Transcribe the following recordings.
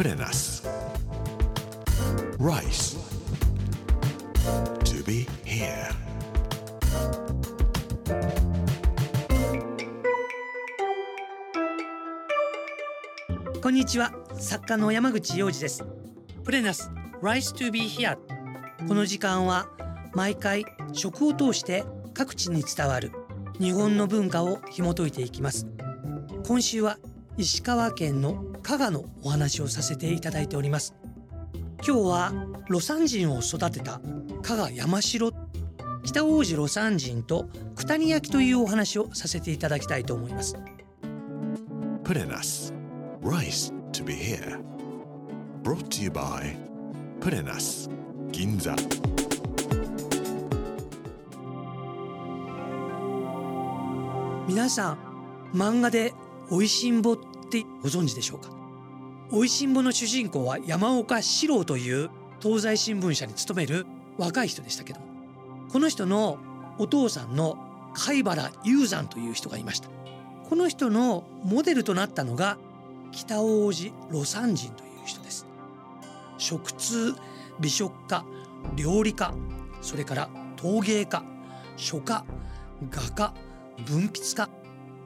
プレナス Rice. To be here. こんにちは作家の山口洋二ですプレナス Rise to be here. この時間は毎回食を通して各地に伝わる日本の文化を紐解いていきます。今週は石川県の加賀のお話をさせていただいております。今日は魯山人を育てた加賀山城。北王子魯山人と九谷焼というお話をさせていただきたいと思います。プレナス Rice to be here. Brought to you by プレナス銀座皆さん漫画で「おいしんぼ」ってご存知でしょうか？おいしんぼの主人公は山岡四郎という東西新聞社に勤める若い人でしたけどこの人のお父さんの貝原雄山という人がいました。この人のモデルとなったのが北王子魯山人という人です。食通美食家料理家それから陶芸家書家画家文筆家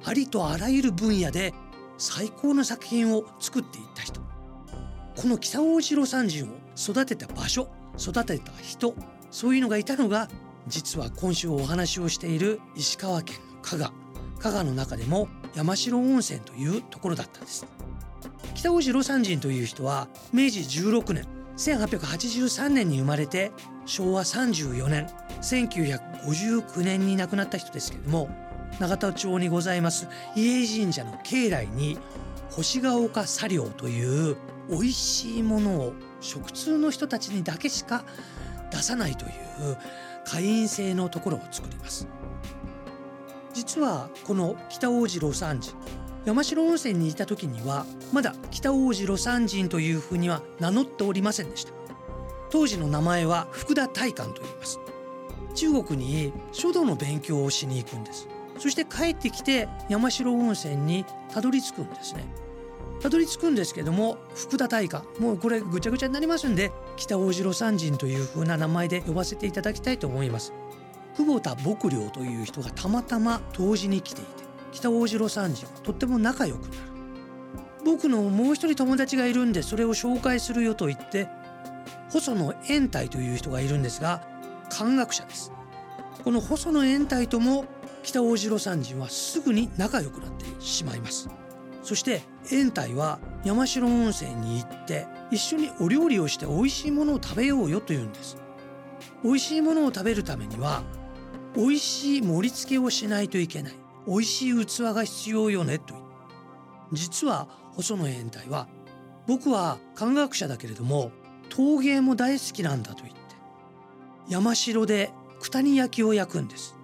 ありとあらゆる分野で最高の作品を作っていった人。この北大城山人を育てた場所育てた人そういうのがいたのが実は今週お話をしている石川県の加賀。加賀の中でも山城温泉というところだったんです。北大城山人という人は明治16年1883年に生まれて昭和34年1959年に亡くなった人ですけれども永田町にございます伊江神社の境内に星ヶ丘茶寮という美味しいものを食通の人たちにだけしか出さないという会員制のところを作ります。実はこの北大路魯山人山城温泉にいた時にはまだ北大路魯山人というふうには名乗っておりませんでした。当時の名前は福田大観と言います。中国に書道の勉強をしに行くんです。そして帰ってきて山城温泉にたどり着くんですね。たどり着くんですけども福田大観もうこれぐちゃぐちゃになりますんで北大城山人という風な名前で呼ばせていただきたいと思います。久保田牧良という人がたまたま当時に来ていて北大城山人はとっても仲良くなる。僕のもう一人友達がいるんでそれを紹介するよと言って細野延泰という人がいるんですが漢学者です。この細野延泰とも北大城山人はすぐに仲良くなってしまいます。そして延泰は山城温泉に行って一緒にお料理をして美味しいものを食べようよと言うんです。美味しいものを食べるためには美味しい盛り付けをしないといけない。美味しい器が必要よねと。言って実は細野延泰は僕は漢学者だけれども陶芸も大好きなんだと言って山城で九谷焼を焼くんです。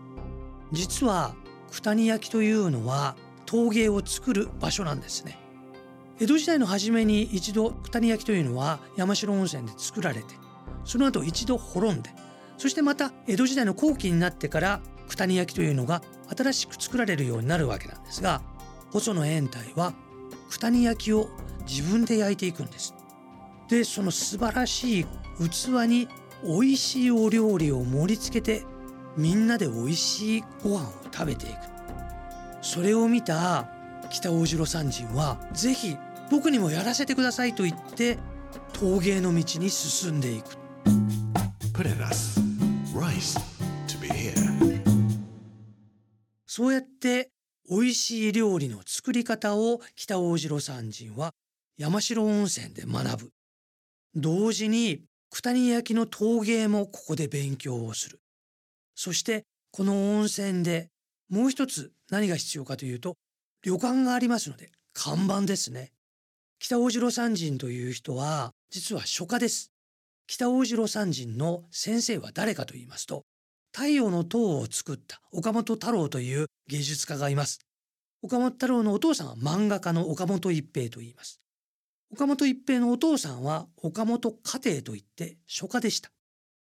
実は九谷焼というのは陶芸を作る場所なんですね。江戸時代の初めに一度九谷焼というのは山城温泉で作られてその後一度滅んでそしてまた江戸時代の後期になってから九谷焼というのが新しく作られるようになるわけなんですが細野延泰は九谷焼を自分で焼いていくんです。でその素晴らしい器に美味しいお料理を盛り付けてみんなで美味しいご飯を食べていく。それを見た北大城山人はぜひ僕にもやらせてくださいと言って陶芸の道に進んでいく。そうやって美味しい料理の作り方を北大城山人は山城温泉で学ぶ。同時に九谷焼の陶芸もここで勉強をするそしてこの温泉でもう一つ何が必要かというと旅館がありますので看板ですね。北大城山人という人は実は書家です。北大城山人の先生は誰かと言いますと太陽の塔を作った岡本太郎という芸術家がいます。岡本太郎のお父さんは漫画家の岡本一平と言います。岡本一平のお父さんは岡本家庭といって書家でした。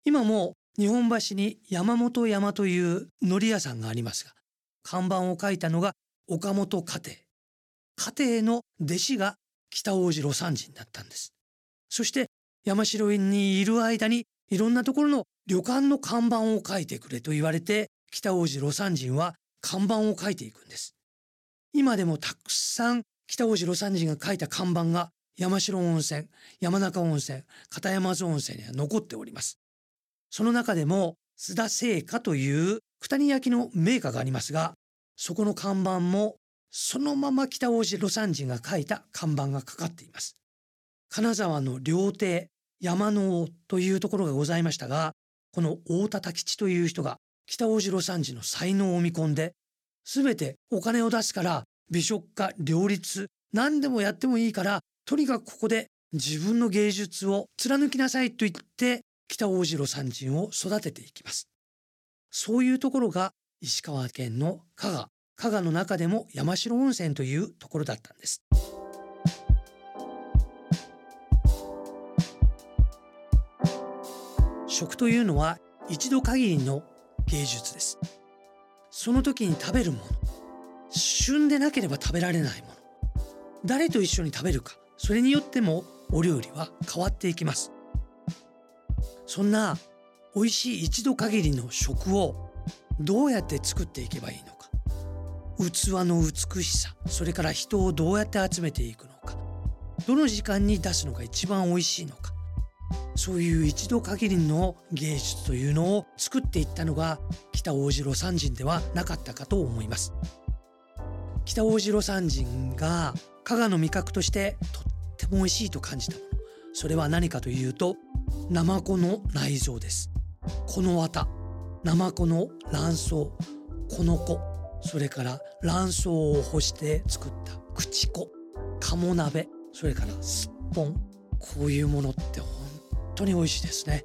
今も日本橋に山本山という海苔屋さんがありますが看板を書いたのが岡本家庭。家庭の弟子が北大路魯山人だったんです。そして山城院にいる間にいろんなところの旅館の看板を書いてくれと言われて北大路魯山人は看板を書いていくんです。今でもたくさん北大路魯山人が書いた看板が山城温泉山中温泉片山津温泉には残っております。その中でも須田製菓という九谷焼のメーカーがありますがそこの看板もそのまま北大路魯山人が書いた看板がかかっています。金沢の料亭山の王というところがございましたがこの大田多吉という人が北大路魯山人の才能を見込んで全てお金を出すから美食家両立何でもやってもいいからとにかくここで自分の芸術を貫きなさいと言って北大路魯山人を育てていきます。そういうところが石川県の加賀。加賀の中でも山城温泉というところだったんです。食というのは一度限りの芸術です。その時に食べるもの。旬でなければ食べられないもの。誰と一緒に食べるか。それによってもお料理は変わっていきます。そんな美味しい一度限りの食をどうやって作っていけばいいのか。器の美しさそれから人をどうやって集めていくのか。どの時間に出すのが一番美味しいのか。そういう一度限りの芸術というのを作っていったのが北大路魯山人ではなかったかと思います。北大路魯山人が加賀の味覚としてとっても美味しいと感じたもの。それは何かというとナマコの内臓です。この綿ナマコの卵巣この子それから卵巣を干して作った口子鴨鍋それからすっぽんこういうものって本当に美味しいですね。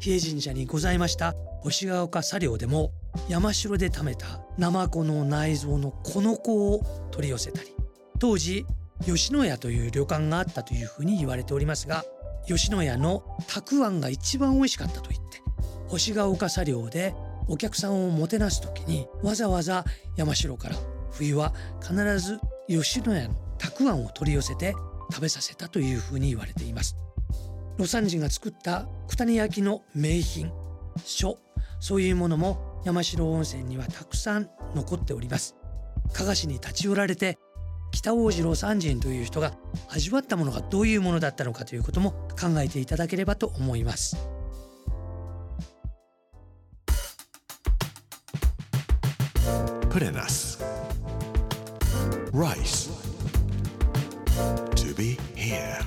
比叡神社にございました星ヶ丘茶寮でも山城で貯めたナマコの内臓のこの子を取り寄せたり当時吉野家という旅館があったというふうに言われておりますが吉野家のたくあんが一番美味しかったと言って星ヶ丘茶寮でお客さんをもてなす時にわざわざ山城から冬は必ず吉野家のたくあんを取り寄せて食べさせたというふうに言われています。魯山人が作った九谷焼の名品書そういうものも山城温泉にはたくさん残っております。加賀市に立ち寄られて北大路魯山人という人が味わったものがどういうものだったのかということも考えていただければと思います Purenas. Rice. To be here.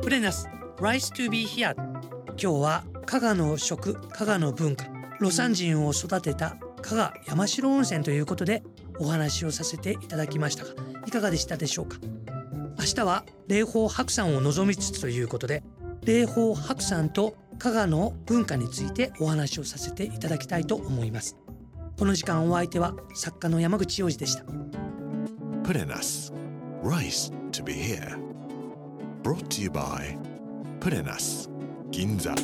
プレナス Rice to be here 今日は加賀の食加賀の文化魯山人を育てた加賀山城温泉ということでお話をさせていただきましたがいかがでしたでしょうか？明日は霊峰白山を望みつつということで霊峰白山と加賀の文化についてお話をさせていただきたいと思いますこの時間お相手は作家の山口洋二でした Purenas. Rice to be here. Brought to you by Purenas. Ginza.